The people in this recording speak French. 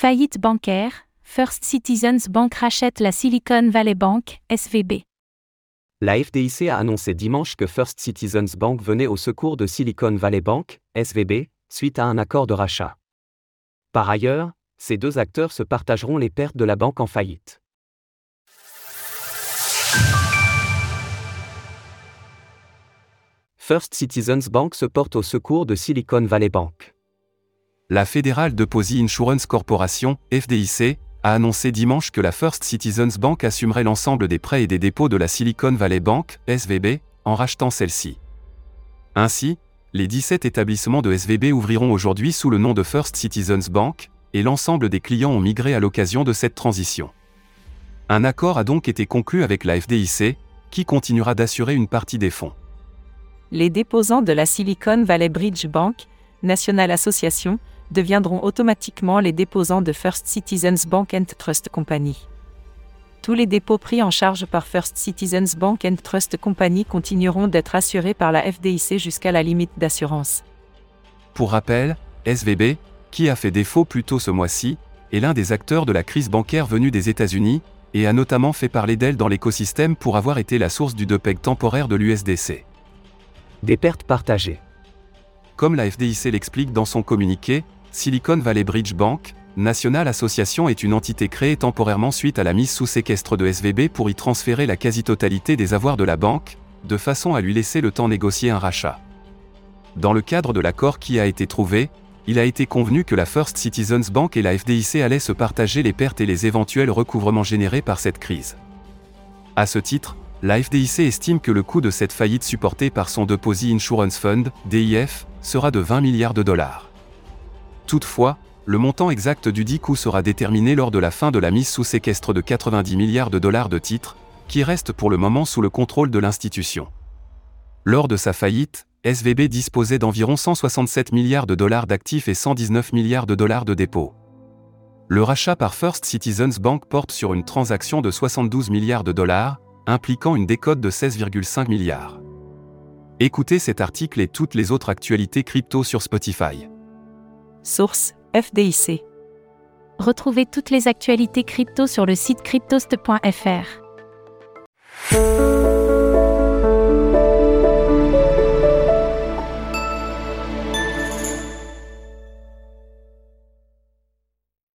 Faillite bancaire, First Citizens Bank rachète la Silicon Valley Bank, SVB. La FDIC a annoncé dimanche que First Citizens Bank venait au secours de Silicon Valley Bank, SVB, suite à un accord de rachat. Par ailleurs, ces deux acteurs se partageront les pertes de la banque en faillite. First Citizens Bank se porte au secours de Silicon Valley Bank. La Federal Deposit Insurance Corporation, FDIC, a annoncé dimanche que la First Citizens Bank assumerait l'ensemble des prêts et des dépôts de la Silicon Valley Bank, SVB, en rachetant celle-ci. Ainsi, les 17 établissements de SVB ouvriront aujourd'hui sous le nom de First Citizens Bank, et l'ensemble des clients ont migré à l'occasion de cette transition. Un accord a donc été conclu avec la FDIC, qui continuera d'assurer une partie des fonds. Les déposants de la Silicon Valley Bridge Bank, National Association, deviendront automatiquement les déposants de First Citizens Bank and Trust Company. Tous les dépôts pris en charge par First Citizens Bank and Trust Company continueront d'être assurés par la FDIC jusqu'à la limite d'assurance. Pour rappel, SVB, qui a fait défaut plus tôt ce mois-ci, est l'un des acteurs de la crise bancaire venue des États-Unis, et a notamment fait parler d'elle dans l'écosystème pour avoir été la source du depeg temporaire de l'USDC. Des pertes partagées. Comme la FDIC l'explique dans son communiqué, Silicon Valley Bridge Bank, National Association est une entité créée temporairement suite à la mise sous séquestre de SVB pour y transférer la quasi-totalité des avoirs de la banque, de façon à lui laisser le temps négocier un rachat. Dans le cadre de l'accord qui a été trouvé, il a été convenu que la First Citizens Bank et la FDIC allaient se partager les pertes et les éventuels recouvrements générés par cette crise. À ce titre, la FDIC estime que le coût de cette faillite supportée par son Deposit Insurance Fund, DIF, sera de 20 milliards de dollars. Toutefois, le montant exact du dit coût sera déterminé lors de la fin de la mise sous séquestre de 90 milliards de dollars de titres, qui restent pour le moment sous le contrôle de l'institution. Lors de sa faillite, SVB disposait d'environ 167 milliards de dollars d'actifs et 119 milliards de dollars de dépôts. Le rachat par First Citizens Bank porte sur une transaction de 72 milliards de dollars, impliquant une décote de 16,5 milliards. Écoutez cet article et toutes les autres actualités crypto sur Spotify. Source FDIC. Retrouvez toutes les actualités crypto sur le site cryptost.fr.